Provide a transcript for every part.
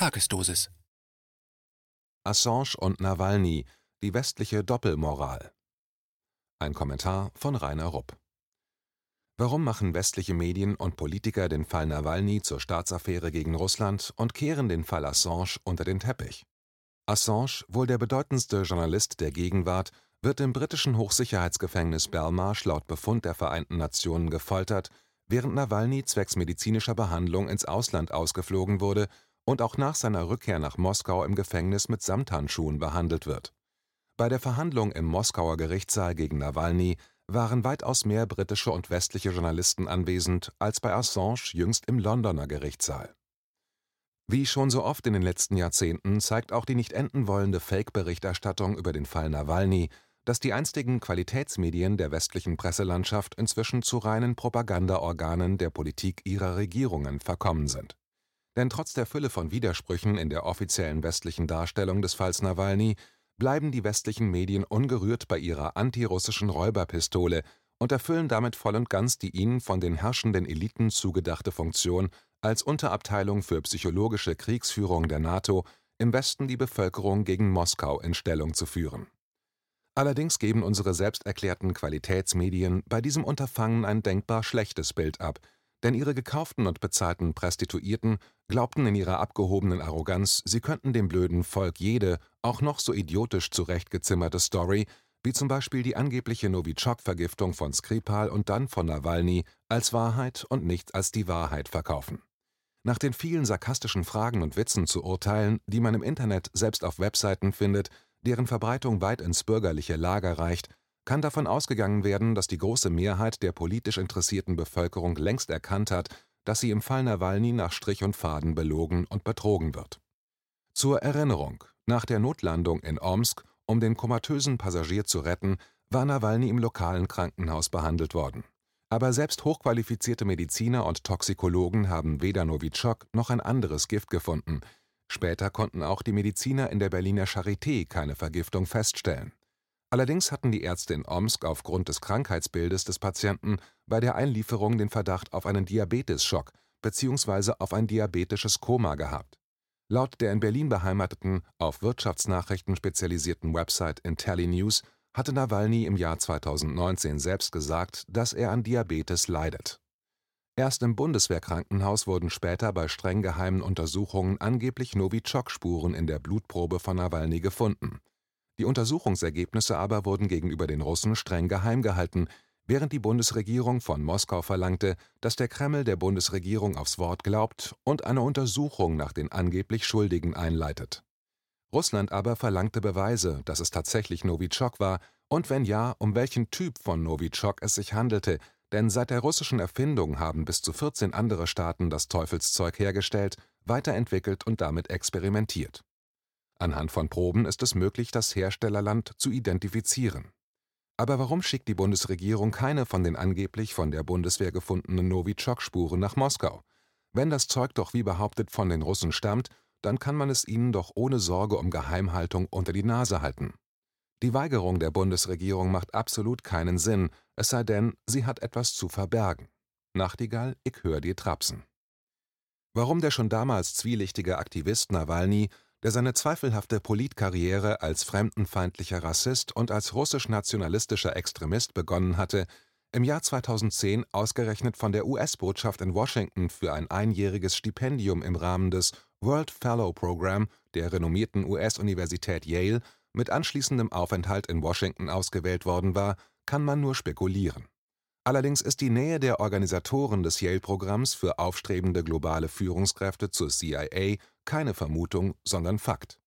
Tagesdosis Assange und Nawalny – die westliche Doppelmoral. Ein Kommentar von Rainer Rupp. Warum machen westliche Medien und Politiker den Fall Nawalny zur Staatsaffäre gegen Russland und kehren den Fall Assange unter den Teppich? Assange, wohl der bedeutendste Journalist der Gegenwart, wird im britischen Hochsicherheitsgefängnis Belmarsh laut Befund der Vereinten Nationen gefoltert, während Nawalny zwecks medizinischer Behandlung ins Ausland ausgeflogen wurde und auch nach seiner Rückkehr nach Moskau im Gefängnis mit Samthandschuhen behandelt wird. Bei der Verhandlung im Moskauer Gerichtssaal gegen Nawalny waren weitaus mehr britische und westliche Journalisten anwesend als bei Assange jüngst im Londoner Gerichtssaal. Wie schon so oft in den letzten Jahrzehnten zeigt auch die nicht enden wollende Fake-Berichterstattung über den Fall Nawalny, dass die einstigen Qualitätsmedien der westlichen Presselandschaft inzwischen zu reinen Propagandaorganen der Politik ihrer Regierungen verkommen sind. Denn trotz der Fülle von Widersprüchen in der offiziellen westlichen Darstellung des Falls Nawalny bleiben die westlichen Medien ungerührt bei ihrer antirussischen Räuberpistole und erfüllen damit voll und ganz die ihnen von den herrschenden Eliten zugedachte Funktion, als Unterabteilung für psychologische Kriegsführung der NATO im Westen die Bevölkerung gegen Moskau in Stellung zu führen. Allerdings geben unsere selbsterklärten Qualitätsmedien bei diesem Unterfangen ein denkbar schlechtes Bild ab, denn ihre gekauften und bezahlten Prostituierten glaubten in ihrer abgehobenen Arroganz, sie könnten dem blöden Volk jede, auch noch so idiotisch zurechtgezimmerte Story, wie zum Beispiel die angebliche Novichok-Vergiftung von Skripal und dann von Nawalny, als Wahrheit und nicht als die Wahrheit verkaufen. Nach den vielen sarkastischen Fragen und Witzen zu urteilen, die man im Internet selbst auf Webseiten findet, deren Verbreitung weit ins bürgerliche Lager reicht, kann davon ausgegangen werden, dass die große Mehrheit der politisch interessierten Bevölkerung längst erkannt hat, dass sie im Fall Nawalny nach Strich und Faden belogen und betrogen wird. Zur Erinnerung: Nach der Notlandung in Omsk, um den komatösen Passagier zu retten, war Nawalny im lokalen Krankenhaus behandelt worden. Aber selbst hochqualifizierte Mediziner und Toxikologen haben weder Novichok noch ein anderes Gift gefunden. Später konnten auch die Mediziner in der Berliner Charité keine Vergiftung feststellen Allerdings hatten die Ärzte in Omsk aufgrund des Krankheitsbildes des Patienten bei der Einlieferung den Verdacht auf einen Diabetesschock bzw. auf ein diabetisches Koma gehabt. Laut der in Berlin beheimateten, auf Wirtschaftsnachrichten spezialisierten Website IntelliNews hatte Nawalny im Jahr 2019 selbst gesagt, dass er an Diabetes leidet. Erst im Bundeswehrkrankenhaus wurden später bei streng geheimen Untersuchungen angeblich Novichok-Spuren in der Blutprobe von Nawalny gefunden die Untersuchungsergebnisse aber wurden gegenüber den Russen streng geheim gehalten, während die Bundesregierung von Moskau verlangte, dass der Kreml der Bundesregierung aufs Wort glaubt und eine Untersuchung nach den angeblich Schuldigen einleitet. Russland aber verlangte Beweise, dass es tatsächlich Novichok war und wenn ja, um welchen Typ von Novichok es sich handelte, denn seit der russischen Erfindung haben bis zu 14 andere Staaten das Teufelszeug hergestellt, weiterentwickelt und damit experimentiert Anhand von Proben ist es möglich, das Herstellerland zu identifizieren. Aber warum schickt die Bundesregierung keine von den angeblich von der Bundeswehr gefundenen Novichok-Spuren nach Moskau? Wenn das Zeug doch wie behauptet von den Russen stammt, dann kann man es ihnen doch ohne Sorge um Geheimhaltung unter die Nase halten. Die Weigerung der Bundesregierung macht absolut keinen Sinn, es sei denn, sie hat etwas zu verbergen. Nachtigall, ich hör dir trapsen. Warum der schon damals zwielichtige Aktivist Nawalny der seine zweifelhafte Politkarriere als fremdenfeindlicher Rassist und als russisch-nationalistischer Extremist begonnen hatte, im Jahr 2010 ausgerechnet von der US-Botschaft in Washington für ein einjähriges Stipendium im Rahmen des World Fellow Program der renommierten US-Universität Yale mit anschließendem Aufenthalt in Washington ausgewählt worden war, kann man nur spekulieren. Allerdings ist die Nähe der Organisatoren des Yale-Programms für aufstrebende globale Führungskräfte zur CIA keine Vermutung, sondern Fakt.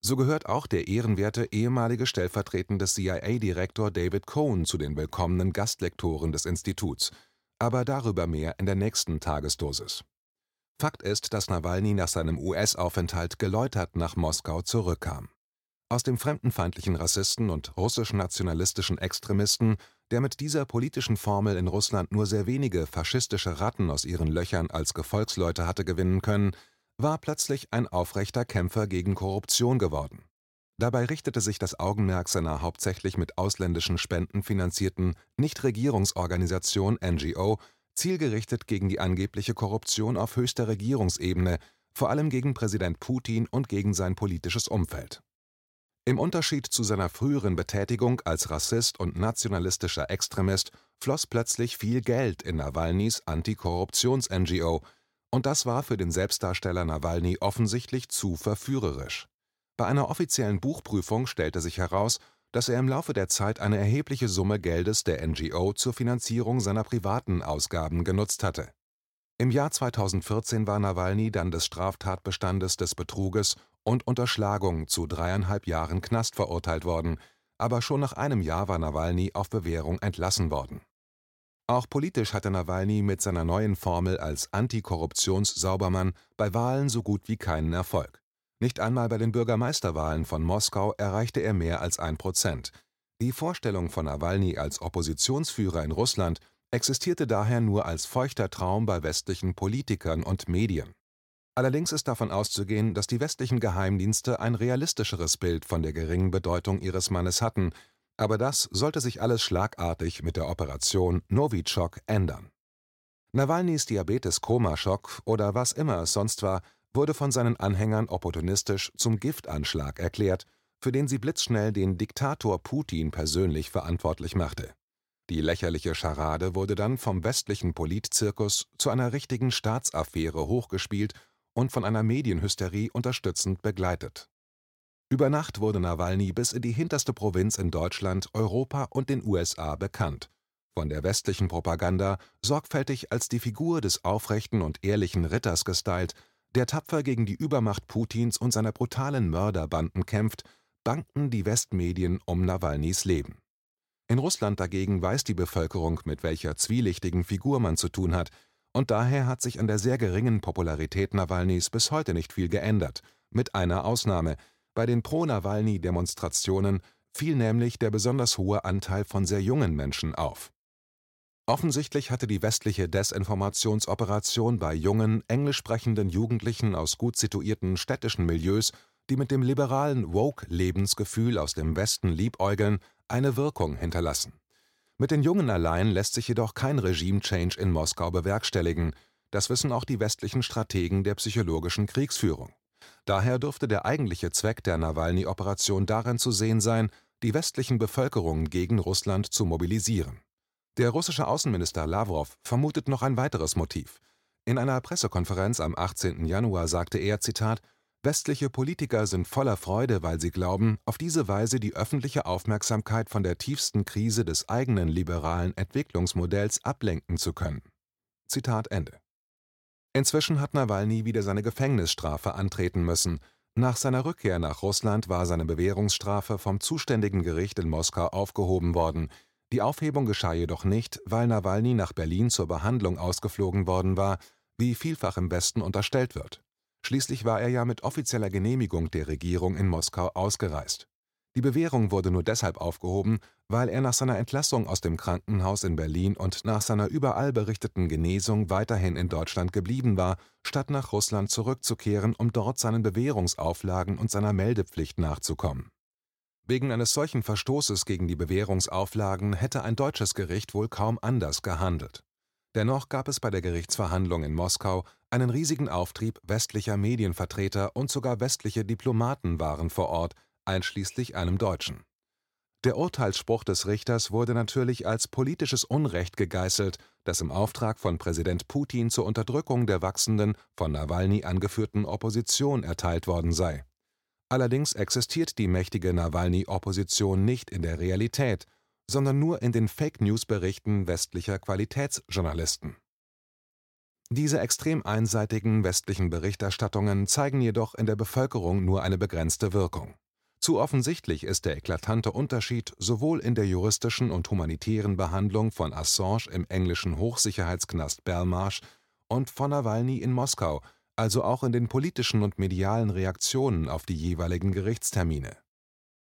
So gehört auch der ehrenwerte ehemalige stellvertretende CIA-Direktor David Cohen zu den willkommenen Gastlektoren des Instituts, aber darüber mehr in der nächsten Tagesdosis. Fakt ist, dass Nawalny nach seinem US-Aufenthalt geläutert nach Moskau zurückkam. Aus dem fremdenfeindlichen Rassisten und russisch-nationalistischen Extremisten, der mit dieser politischen Formel in Russland nur sehr wenige faschistische Ratten aus ihren Löchern als Gefolgsleute hatte gewinnen können, war plötzlich ein aufrechter Kämpfer gegen Korruption geworden. Dabei richtete sich das Augenmerk seiner hauptsächlich mit ausländischen Spenden finanzierten Nichtregierungsorganisation NGO zielgerichtet gegen die angebliche Korruption auf höchster Regierungsebene, vor allem gegen Präsident Putin und gegen sein politisches Umfeld. Im Unterschied zu seiner früheren Betätigung als Rassist und nationalistischer Extremist floss plötzlich viel Geld in Nawalnys Antikorruptions-NGO, und das war für den Selbstdarsteller Nawalny offensichtlich zu verführerisch. Bei einer offiziellen Buchprüfung stellte sich heraus, dass er im Laufe der Zeit eine erhebliche Summe Geldes der NGO zur Finanzierung seiner privaten Ausgaben genutzt hatte. Im Jahr 2014 war Nawalny dann des Straftatbestandes des Betruges und Unterschlagung zu dreieinhalb Jahren Knast verurteilt worden, aber schon nach einem Jahr war Nawalny auf Bewährung entlassen worden. Auch politisch hatte Nawalny mit seiner neuen Formel als Antikorruptions-Saubermann bei Wahlen so gut wie keinen Erfolg. Nicht einmal bei den Bürgermeisterwahlen von Moskau erreichte er mehr als ein Prozent. Die Vorstellung von Nawalny als Oppositionsführer in Russland existierte daher nur als feuchter Traum bei westlichen Politikern und Medien Allerdings ist davon auszugehen, dass die westlichen Geheimdienste ein realistischeres Bild von der geringen Bedeutung ihres Mannes hatten, aber das sollte sich alles schlagartig mit der Operation Novichok ändern. Nawalnys Diabetes-Koma-Schock oder was immer es sonst war, wurde von seinen Anhängern opportunistisch zum Giftanschlag erklärt, für den sie blitzschnell den Diktator Putin persönlich verantwortlich machte. Die lächerliche Scharade wurde dann vom westlichen Politzirkus zu einer richtigen Staatsaffäre hochgespielt und von einer Medienhysterie unterstützend begleitet. Über Nacht wurde Nawalny bis in die hinterste Provinz in Deutschland, Europa und den USA bekannt, von der westlichen Propaganda sorgfältig als die Figur des aufrechten und ehrlichen Ritters gestylt, der tapfer gegen die Übermacht Putins und seiner brutalen Mörderbanden kämpft, banken die Westmedien um Nawalnys Leben. In Russland dagegen weiß die Bevölkerung, mit welcher zwielichtigen Figur man zu tun hat, und daher hat sich an der sehr geringen Popularität Nawalnys bis heute nicht viel geändert, mit einer Ausnahme: Bei den Pro-Nawalny-Demonstrationen fiel nämlich der besonders hohe Anteil von sehr jungen Menschen auf. Offensichtlich hatte die westliche Desinformationsoperation bei jungen, englisch sprechenden Jugendlichen aus gut situierten städtischen Milieus, die mit dem liberalen Woke-Lebensgefühl aus dem Westen liebäugeln, eine Wirkung hinterlassen mit den Jungen allein lässt sich jedoch kein Regime-Change in Moskau bewerkstelligen, das wissen auch die westlichen Strategen der psychologischen Kriegsführung. Daher dürfte der eigentliche Zweck der Nawalny-Operation darin zu sehen sein, die westlichen Bevölkerungen gegen Russland zu mobilisieren. Der russische Außenminister Lavrov vermutet noch ein weiteres Motiv. In einer Pressekonferenz am 18. Januar sagte er: Zitat, Westliche Politiker sind voller Freude, weil sie glauben, auf diese Weise die öffentliche Aufmerksamkeit von der tiefsten Krise des eigenen liberalen Entwicklungsmodells ablenken zu können. Zitat Ende. Inzwischen hat Nawalny wieder seine Gefängnisstrafe antreten müssen. Nach seiner Rückkehr nach Russland war seine Bewährungsstrafe vom zuständigen Gericht in Moskau aufgehoben worden. Die Aufhebung geschah jedoch nicht, weil Nawalny nach Berlin zur Behandlung ausgeflogen worden war, wie vielfach im Westen unterstellt wird Schließlich war er ja mit offizieller Genehmigung der Regierung in Moskau ausgereist. Die Bewährung wurde nur deshalb aufgehoben, weil er nach seiner Entlassung aus dem Krankenhaus in Berlin und nach seiner überall berichteten Genesung weiterhin in Deutschland geblieben war, statt nach Russland zurückzukehren, um dort seinen Bewährungsauflagen und seiner Meldepflicht nachzukommen. Wegen eines solchen Verstoßes gegen die Bewährungsauflagen hätte ein deutsches Gericht wohl kaum anders gehandelt. Dennoch gab es bei der Gerichtsverhandlung in Moskau einen riesigen Auftrieb westlicher Medienvertreter und sogar westliche Diplomaten waren vor Ort, einschließlich einem Deutschen. Der Urteilsspruch des Richters wurde natürlich als politisches Unrecht gegeißelt, das im Auftrag von Präsident Putin zur Unterdrückung der wachsenden, von Nawalny angeführten Opposition erteilt worden sei. Allerdings existiert die mächtige Nawalny-Opposition nicht in der Realität, sondern nur in den Fake-News-Berichten westlicher Qualitätsjournalisten diese extrem einseitigen westlichen Berichterstattungen zeigen jedoch in der Bevölkerung nur eine begrenzte Wirkung. Zu offensichtlich ist der eklatante Unterschied sowohl in der juristischen und humanitären Behandlung von Assange im englischen Hochsicherheitsknast Belmarsh und von Nawalny in Moskau, also auch in den politischen und medialen Reaktionen auf die jeweiligen Gerichtstermine.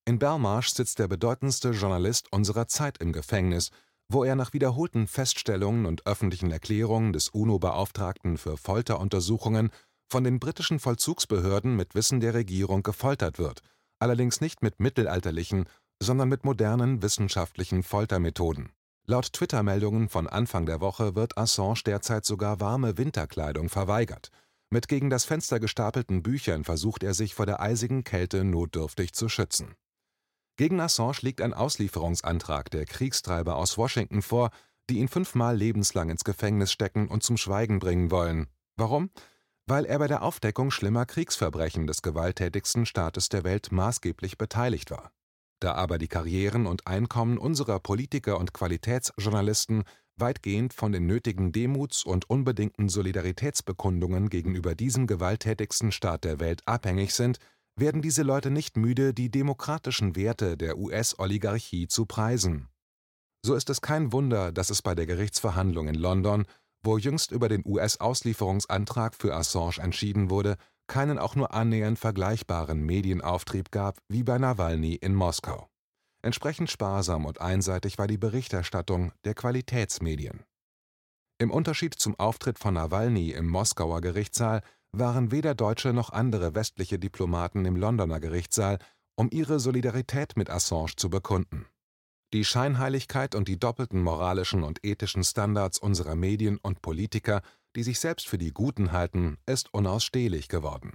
In Belmarsh sitzt der bedeutendste Journalist unserer Zeit im Gefängnis wo er nach wiederholten Feststellungen und öffentlichen Erklärungen des UNO-Beauftragten für Folteruntersuchungen von den britischen Vollzugsbehörden mit Wissen der Regierung gefoltert wird, allerdings nicht mit mittelalterlichen, sondern mit modernen wissenschaftlichen Foltermethoden. Laut Twitter-Meldungen von Anfang der Woche wird Assange derzeit sogar warme Winterkleidung verweigert. Mit gegen das Fenster gestapelten Büchern versucht er sich vor der eisigen Kälte notdürftig zu schützen. Gegen Assange liegt ein Auslieferungsantrag der Kriegstreiber aus Washington vor, die ihn fünfmal lebenslang ins Gefängnis stecken und zum Schweigen bringen wollen. Warum? Weil er bei der Aufdeckung schlimmer Kriegsverbrechen des gewalttätigsten Staates der Welt maßgeblich beteiligt war. Da aber die Karrieren und Einkommen unserer Politiker und Qualitätsjournalisten weitgehend von den nötigen Demuts und unbedingten Solidaritätsbekundungen gegenüber diesem gewalttätigsten Staat der Welt abhängig sind, werden diese Leute nicht müde, die demokratischen Werte der US-Oligarchie zu preisen. So ist es kein Wunder, dass es bei der Gerichtsverhandlung in London, wo jüngst über den US-Auslieferungsantrag für Assange entschieden wurde, keinen auch nur annähernd vergleichbaren Medienauftrieb gab wie bei Nawalny in Moskau. Entsprechend sparsam und einseitig war die Berichterstattung der Qualitätsmedien. Im Unterschied zum Auftritt von Nawalny im Moskauer Gerichtssaal waren weder deutsche noch andere westliche Diplomaten im Londoner Gerichtssaal, um ihre Solidarität mit Assange zu bekunden. Die Scheinheiligkeit und die doppelten moralischen und ethischen Standards unserer Medien und Politiker, die sich selbst für die Guten halten, ist unausstehlich geworden.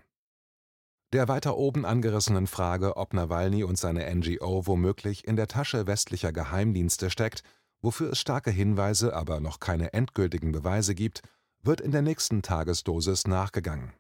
Der weiter oben angerissenen Frage, ob Nawalny und seine NGO womöglich in der Tasche westlicher Geheimdienste steckt, wofür es starke Hinweise, aber noch keine endgültigen Beweise gibt, wird in der nächsten Tagesdosis nachgegangen